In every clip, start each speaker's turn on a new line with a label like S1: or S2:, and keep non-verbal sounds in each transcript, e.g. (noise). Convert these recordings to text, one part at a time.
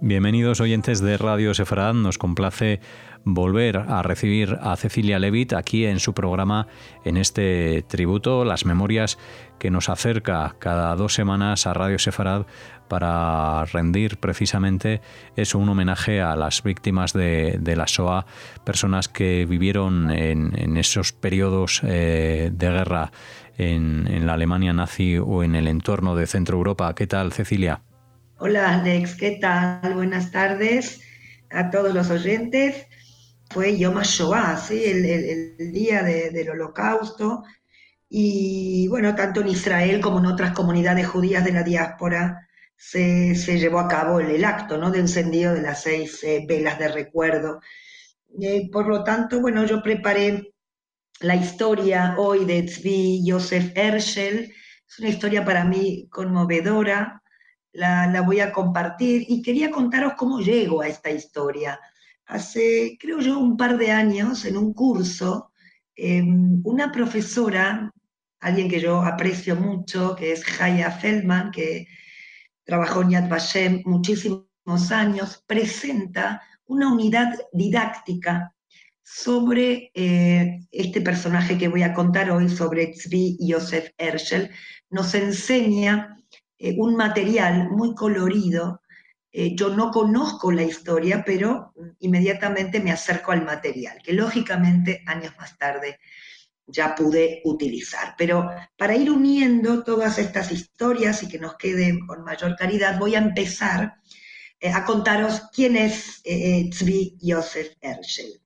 S1: Bienvenidos oyentes de Radio Sefarad. Nos complace volver a recibir a Cecilia Levitt aquí en su programa, en este tributo, las memorias que nos acerca cada dos semanas a Radio Sefarad para rendir precisamente eso, un homenaje a las víctimas de, la SOA, personas que vivieron en, esos periodos eh, de guerra en, en la Alemania nazi o en el entorno de Centro Europa. ¿Qué tal, Cecilia?
S2: Hola Alex, ¿qué tal? Buenas tardes a todos los oyentes. Fue Yom HaShoah, ¿sí? el, día del holocausto. Y bueno, tanto en Israel como en otras comunidades judías de la diáspora se, llevó a cabo el, acto ¿no? de encendido de las seis eh, velas de recuerdo. Eh, por lo tanto, bueno, yo preparé la historia hoy de Tzvi Joseph Herschel. Es una historia para mí conmovedora, la, voy a compartir y quería contaros cómo llego a esta historia. Hace, creo yo, un par de años, en un curso, em, una profesora, alguien que yo aprecio mucho, que es Jaya Feldman, que trabajó en Yad Vashem muchísimos años, presenta una unidad didáctica sobre eh, este personaje que voy a contar hoy, sobre Tzvi Yosef Herschel. Nos enseña eh, un material muy colorido. Eh, yo no conozco la historia, pero inmediatamente me acerco al material, que lógicamente años más tarde ya pude utilizar. Pero para ir uniendo todas estas historias y que nos queden con mayor caridad, voy a empezar eh, a contaros quién es Tzvi Josef Herschel.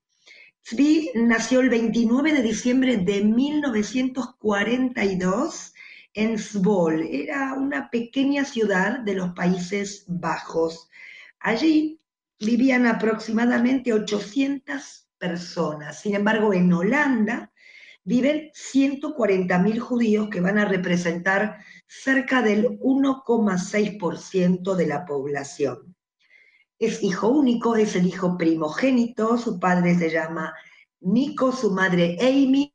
S2: Tzvi nació el 29 de diciembre de 1942 en Svol. Era una pequeña ciudad de los Países Bajos. Allí vivían aproximadamente 800 personas. Sin embargo, en Holanda viven 140.000 judíos que van a representar cerca del 1,6% de la población. Es hijo único, es el hijo primogénito, su padre se llama Nico, su madre Amy,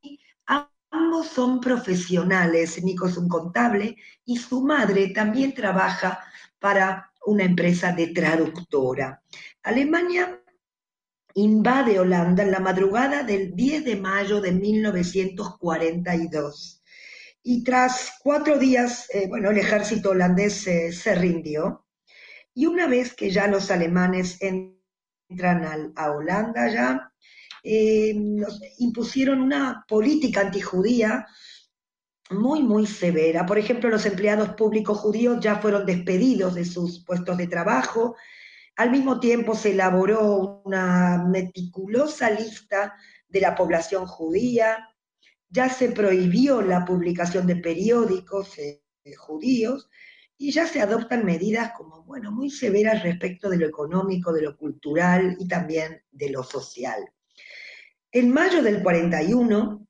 S2: Ambos son profesionales, Nico es un contable y su madre también trabaja para una empresa de traductora. Alemania invade Holanda en la madrugada del 10 de mayo de 1942. Y tras cuatro días, eh, bueno, el ejército holandés se rindió. Y una vez que ya los alemanes entran a Holanda, ya eh, impusieron una política antijudía muy, muy severa. Por ejemplo, los empleados públicos judíos ya fueron despedidos de sus puestos de trabajo. Al mismo tiempo se elaboró una meticulosa lista de la población judía. Ya se prohibió la publicación de periódicos eh, judíos y ya se adoptan medidas como, bueno, muy severas respecto de lo económico, de lo cultural y también de lo social. En mayo del 41,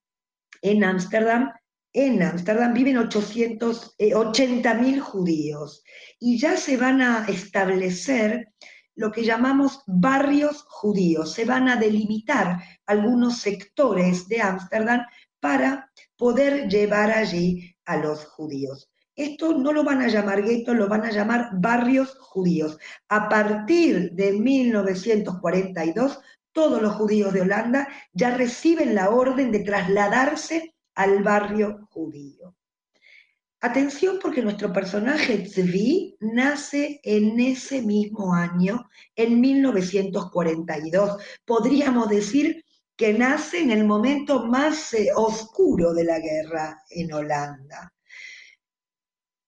S2: en Ámsterdam, en Ámsterdam viven 880.000 judíos y ya se van a establecer lo que llamamos barrios judíos. Se van a delimitar algunos sectores de Ámsterdam para poder llevar allí a los judíos. Esto no lo van a llamar guetos, lo van a llamar barrios judíos. A partir de 1942 todos los judíos de Holanda ya reciben la orden de trasladarse al barrio judío. Atención porque nuestro personaje Tzvi nace en ese mismo año, en 1942. Podríamos decir que nace en el momento más eh, oscuro de la guerra en Holanda.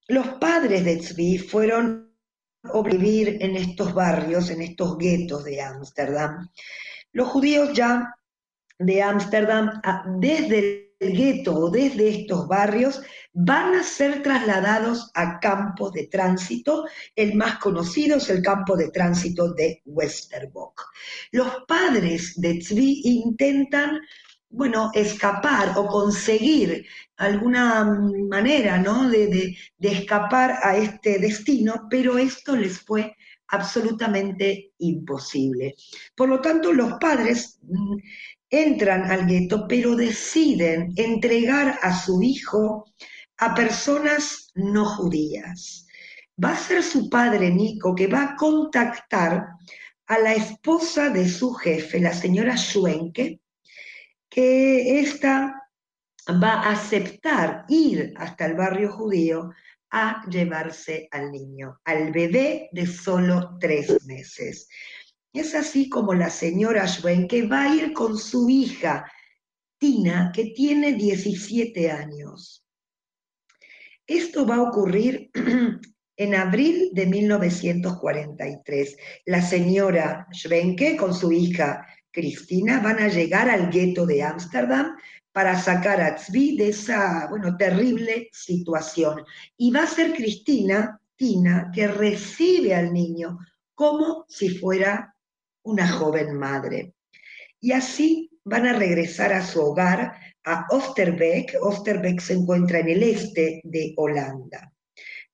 S2: Los padres de Tzvi fueron a vivir en estos barrios, en estos guetos de Ámsterdam. Los judíos ya de Ámsterdam, desde el gueto o desde estos barrios, van a ser trasladados a campos de tránsito. El más conocido es el campo de tránsito de Westerbork. Los padres de Tzvi intentan bueno, escapar o conseguir alguna manera, ¿no? De, de escapar a este destino, pero esto les fue absolutamente imposible. Por lo tanto, los padres mm, entran al gueto, pero deciden entregar a su hijo a personas no judías. Va a ser su padre Nico que va a contactar a la esposa de su jefe, la señora Schwenke, que ésta va a aceptar ir hasta el barrio judío a llevarse al niño, al bebé de solo tres meses. Es así como la señora Schwenke va a ir con su hija, Tina, que tiene 17 años. Esto va a ocurrir (clears throat) en abril de 1943. La señora Schwenke con su hija Cristina van a llegar al gueto de Ámsterdam para sacar a Tzvi de esa, bueno, terrible situación. Y va a ser Cristina, Tina, que recibe al niño como si fuera una joven madre. Y así van a regresar a su hogar, a Oosterbeek. Oosterbeek se encuentra en el este de Holanda.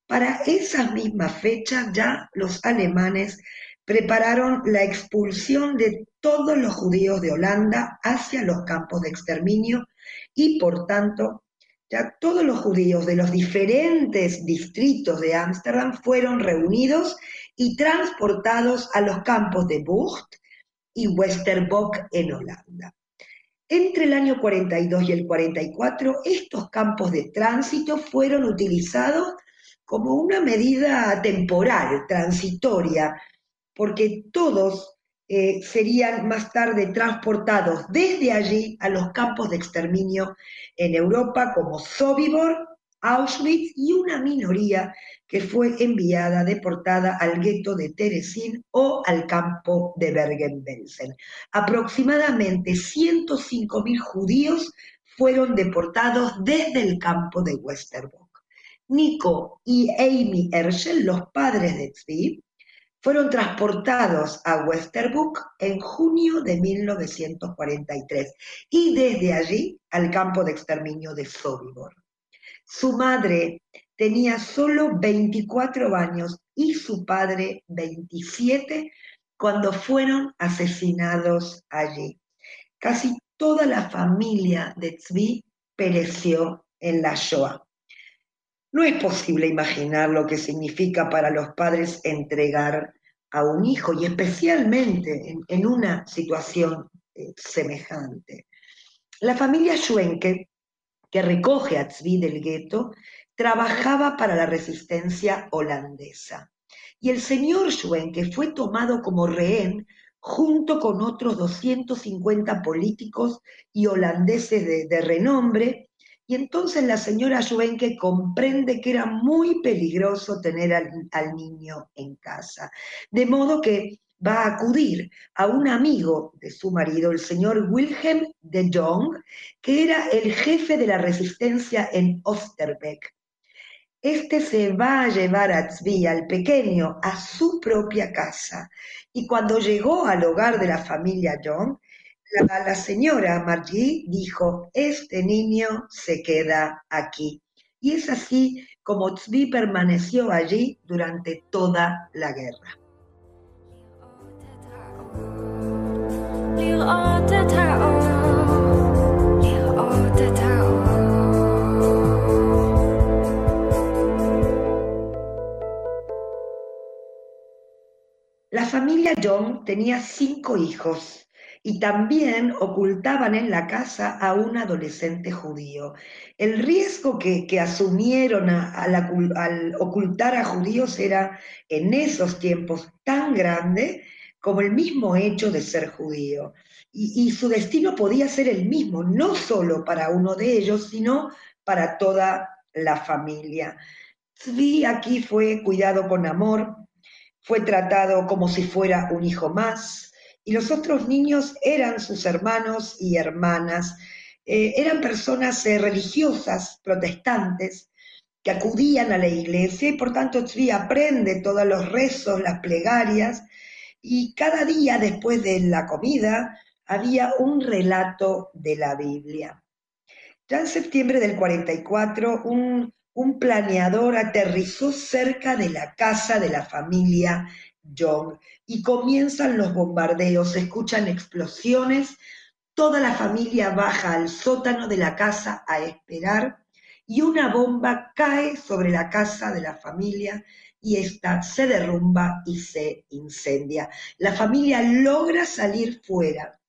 S2: Para esa misma fecha ya los alemanes prepararon la expulsión de todos los judíos de Holanda hacia los campos de exterminio y por tanto ya todos los judíos de los diferentes distritos de Ámsterdam fueron reunidos y transportados a los campos de Bucht y Westerbork en Holanda. Entre el año 42 y el 44, estos campos de tránsito fueron utilizados como una medida temporal, transitoria, porque todos eh, serían más tarde transportados desde allí a los campos de exterminio en Europa como Sobibor, Auschwitz y una minoría que fue enviada, deportada al gueto de Teresin o al campo de Bergen-Belsen. Aproximadamente 105.000 judíos fueron deportados desde el campo de Westerbork. Nico y Amy Herschel, los padres de Tzvi, fueron transportados a Westerbook en junio de 1943 y desde allí al campo de exterminio de Sobibor. Su madre tenía solo 24 años y su padre 27 cuando fueron asesinados allí. Casi toda la familia de Tzvi pereció en la Shoah. No es posible imaginar lo que significa para los padres entregar a un hijo y especialmente en, una situación eh, semejante. La familia Schwenke, que recoge a Tzvi del gueto, trabajaba para la resistencia holandesa. Y el señor Schwenke fue tomado como rehén junto con otros 250 políticos y holandeses de renombre y entonces la señora Schwenke comprende que era muy peligroso tener al, niño en casa. De modo que va a acudir a un amigo de su marido, el señor Wilhelm de Jong, que era el jefe de la resistencia en Osterbeck. Este se va a llevar a Tzvi, al pequeño, a su propia casa. Y cuando llegó al hogar de la familia Jong, la, señora Margie dijo, este niño se queda aquí. Y es así como Tzvi permaneció allí durante toda la guerra. La familia John tenía cinco hijos y también ocultaban en la casa a un adolescente judío. El riesgo que, asumieron al ocultar a judíos era en esos tiempos tan grande como el mismo hecho de ser judío. Y, y su destino podía ser el mismo, no solo para uno de ellos, sino para toda la familia. Tzvi aquí fue cuidado con amor, fue tratado como si fuera un hijo más, y los otros niños eran sus hermanos y hermanas. Eh, eran personas eh, religiosas, protestantes, que acudían a la iglesia y por tanto Tzvi aprende todos los rezos, las plegarias y cada día después de la comida había un relato de la Biblia. Ya en septiembre del 44, un, un planeador aterrizó cerca de la casa de la familia Young y comienzan los bombardeos, se escuchan explosiones, toda la familia baja al sótano de la casa a esperar y una bomba cae sobre la casa de la familia y esta se derrumba y se incendia. La familia logra salir fuera.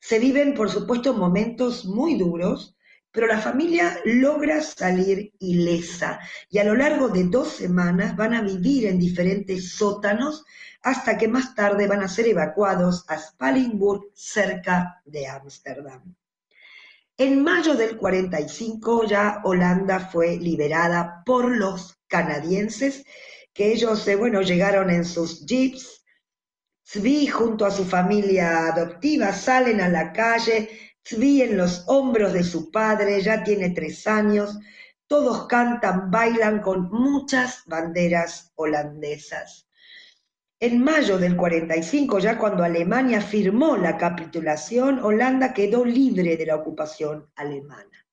S2: Se viven, por supuesto, momentos muy duros, pero la familia logra salir ilesa y a lo largo de dos semanas van a vivir en diferentes sótanos hasta que más tarde van a ser evacuados a Spalingburg, cerca de Ámsterdam. En mayo del 45 ya Holanda fue liberada por los canadienses, que ellos, eh, bueno, llegaron en sus jeeps. Zvi junto a su familia adoptiva salen a la calle, Zvi en los hombros de su padre, ya tiene tres años, todos cantan, bailan con muchas banderas holandesas. En mayo del 45, ya cuando Alemania firmó la capitulación, Holanda quedó libre de la ocupación alemana.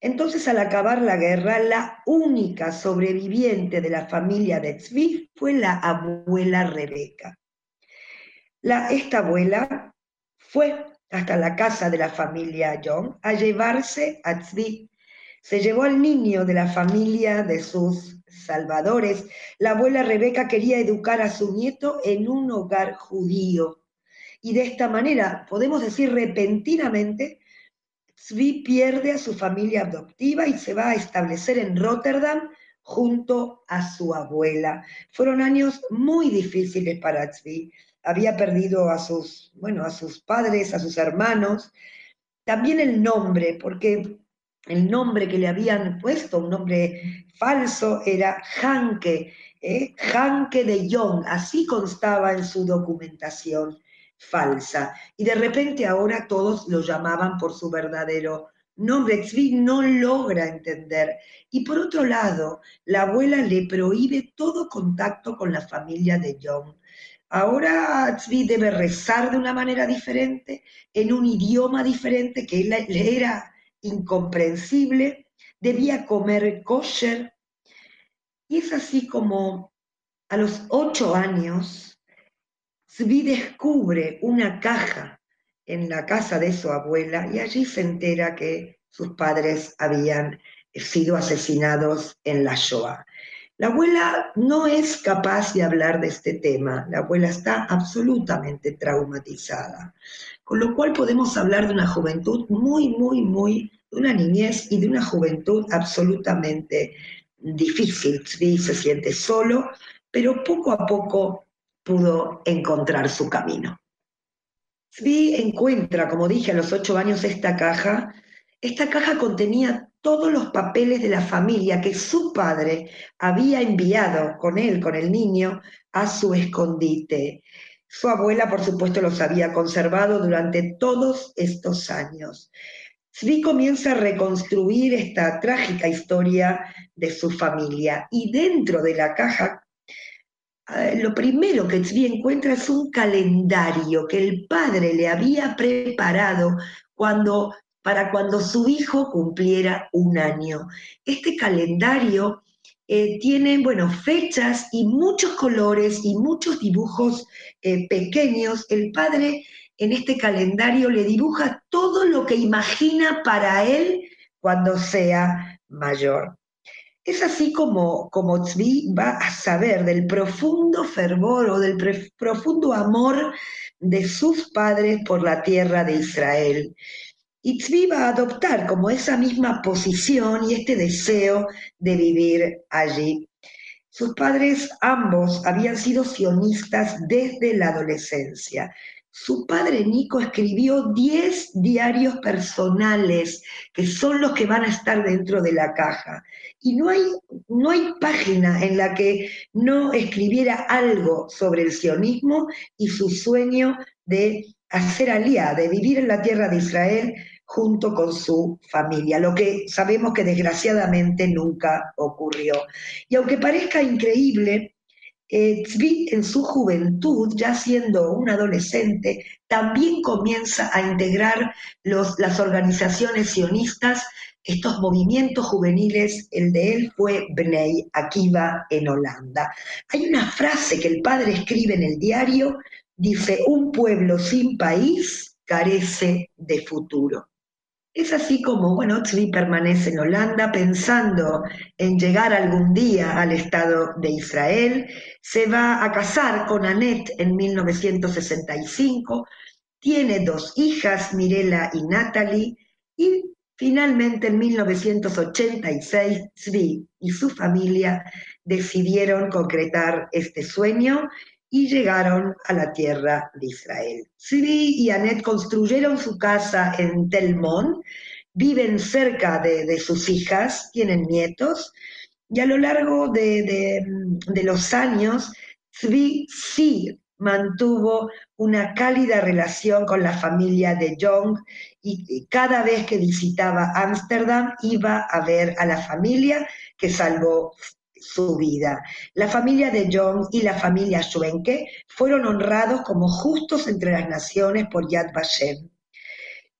S2: Entonces, al acabar la guerra, la única sobreviviente de la familia de Zvi fue la abuela Rebeca. esta abuela fue hasta la casa de la familia John a llevarse a Zvi. Se llevó al niño de la familia de sus salvadores, la abuela Rebeca quería educar a su nieto en un hogar judío. Y de esta manera, podemos decir repentinamente, Zvi pierde a su familia adoptiva y se va a establecer en Rotterdam junto a su abuela. Fueron años muy difíciles para Zvi. Había perdido a sus, bueno, a sus padres, a sus hermanos, también el nombre, porque el nombre que le habían puesto, un nombre falso, era Hanke, ¿eh? Hanke de Jong, así constaba en su documentación falsa. Y de repente ahora todos lo llamaban por su verdadero nombre. Tzvi no logra entender. Y por otro lado, la abuela le prohíbe todo contacto con la familia de Jong. Ahora Tzvi debe rezar de una manera diferente, en un idioma diferente que le era incomprensible, debía comer kosher. Y es así como a los ocho años, Zvi descubre una caja en la casa de su abuela y allí se entera que sus padres habían sido asesinados en la Shoah. La abuela no es capaz de hablar de este tema, la abuela está absolutamente traumatizada, con lo cual podemos hablar de una juventud muy, muy, muy, de una niñez y de una juventud absolutamente difícil. Tzvi se siente solo, pero poco a poco pudo encontrar su camino. Tzvi encuentra, como dije, a los ocho años esta caja. Esta caja contenía todos los papeles de la familia que su padre había enviado con él, con el niño, a su escondite. Su abuela, por supuesto, los había conservado durante todos estos años. Zvi comienza a reconstruir esta trágica historia de su familia y dentro de la caja eh, lo primero que Zvi encuentra es un calendario que el padre le había preparado cuando para cuando su hijo cumpliera un año. Este calendario eh, tiene, bueno, fechas y muchos colores y muchos dibujos eh, pequeños. El padre en este calendario le dibuja todo lo que imagina para él cuando sea mayor. Es así como, como Tzvi va a saber del profundo fervor o del profundo amor de sus padres por la tierra de Israel. Y Tzvi va a adoptar como esa misma posición y este deseo de vivir allí. Sus padres ambos habían sido sionistas desde la adolescencia. Su padre Nico escribió 10 diarios personales, que son los que van a estar dentro de la caja. Y no hay, no hay página en la que no escribiera algo sobre el sionismo y su sueño de hacer alía, de vivir en la tierra de Israel junto con su familia, lo que sabemos que desgraciadamente nunca ocurrió. Y aunque parezca increíble, eh, Tzvi en su juventud, ya siendo un adolescente, también comienza a integrar las organizaciones sionistas, estos movimientos juveniles, el de él fue Bnei Akiva en Holanda. Hay una frase que el padre escribe en el diario, dice, un pueblo sin país carece de futuro. Es así como, bueno, permanece en Holanda pensando en llegar algún día al Estado de Israel, se va a casar con Annette en 1965, tiene dos hijas, Mirela y Natalie, y finalmente en 1986 Tzvi y su familia decidieron concretar este sueño y llegaron a la tierra de Israel. Siri y Annette construyeron su casa en Telmón, viven cerca de, sus hijas, tienen nietos, y a lo largo de, los años, Sri sí mantuvo una cálida relación con la familia de Jong y cada vez que visitaba Ámsterdam iba a ver a la familia que salvó su vida. La familia de John y la familia Schwenke fueron honrados como justos entre las naciones por Yad Vashem.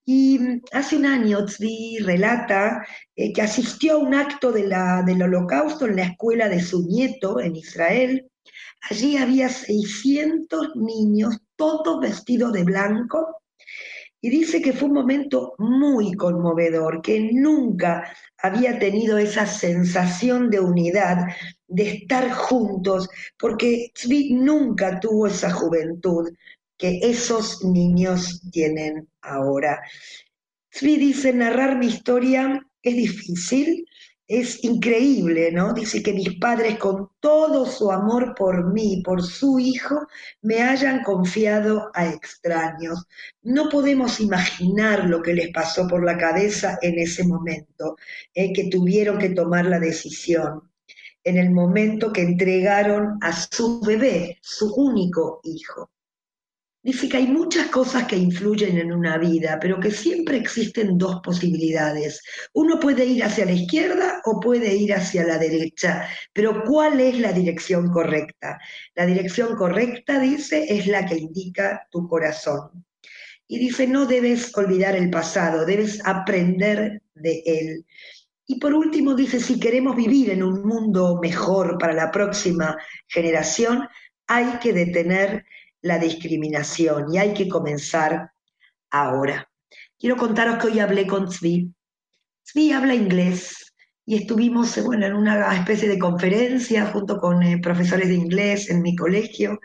S2: Y mm, hace un año Tzvi relata eh, que asistió a un acto del holocausto en la escuela de su nieto en Israel. Allí había 600 niños, todos vestidos de blanco, y dice que fue un momento muy conmovedor, que nunca había tenido esa sensación de unidad, de estar juntos, porque Tzvi nunca tuvo esa juventud que esos niños tienen ahora. Tzvi dice, narrar mi historia es difícil, es increíble, ¿no? Dice que mis padres con todo su amor por mí, por su hijo, me hayan confiado a extraños. No podemos imaginar lo que les pasó por la cabeza en ese momento, en que tuvieron que tomar la decisión, en el momento que entregaron a su bebé, su único hijo. Dice que hay muchas cosas que influyen en una vida, pero que siempre existen dos posibilidades. Uno puede ir hacia la izquierda o puede ir hacia la derecha, pero ¿cuál es la dirección correcta? La dirección correcta, dice, es la que indica tu corazón. Y dice, no debes olvidar el pasado, debes aprender de él. Y por último dice, si queremos vivir en un mundo mejor para la próxima generación, hay que detener la discriminación y hay que comenzar ahora. Quiero contaros que hoy hablé con Zvi. Zvi habla inglés y estuvimos bueno, en una especie de conferencia junto con eh, profesores de inglés en mi colegio.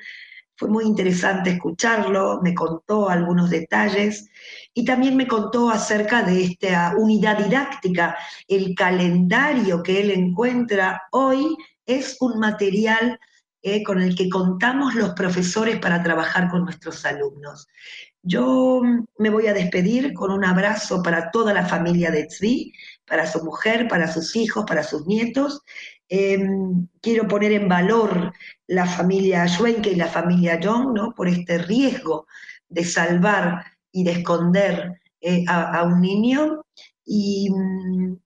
S2: Fue muy interesante escucharlo, me contó algunos detalles y también me contó acerca de esta unidad didáctica. El calendario que él encuentra hoy es un material eh, con el que contamos los profesores para trabajar con nuestros alumnos. Yo me voy a despedir con un abrazo para toda la familia de Tzvi, para su mujer, para sus hijos, para sus nietos. Em, quiero poner en valor la familia Schwenke y la familia John, ¿no? Por este riesgo de salvar y de esconder eh, a, a, un niño. Y, mm,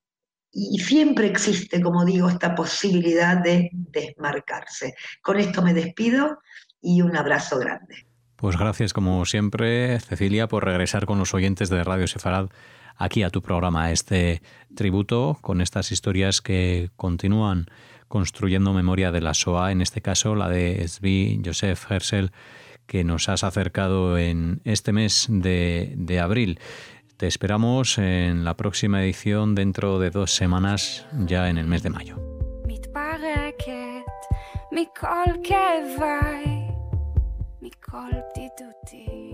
S2: y siempre existe, como digo, esta posibilidad de desmarcarse. Con esto me despido y un abrazo grande.
S1: Pues gracias como siempre, Cecilia, por regresar con los oyentes de Radio Sefarad aquí a tu programa, este tributo con estas historias que continúan construyendo memoria de la SOA, en este caso la de Svi Joseph Hersel, que nos has acercado en este mes de abril. Te esperamos en la próxima edición dentro de dos semanas, ya en el mes de mayo. מכל כאביי, מכל בדידותי.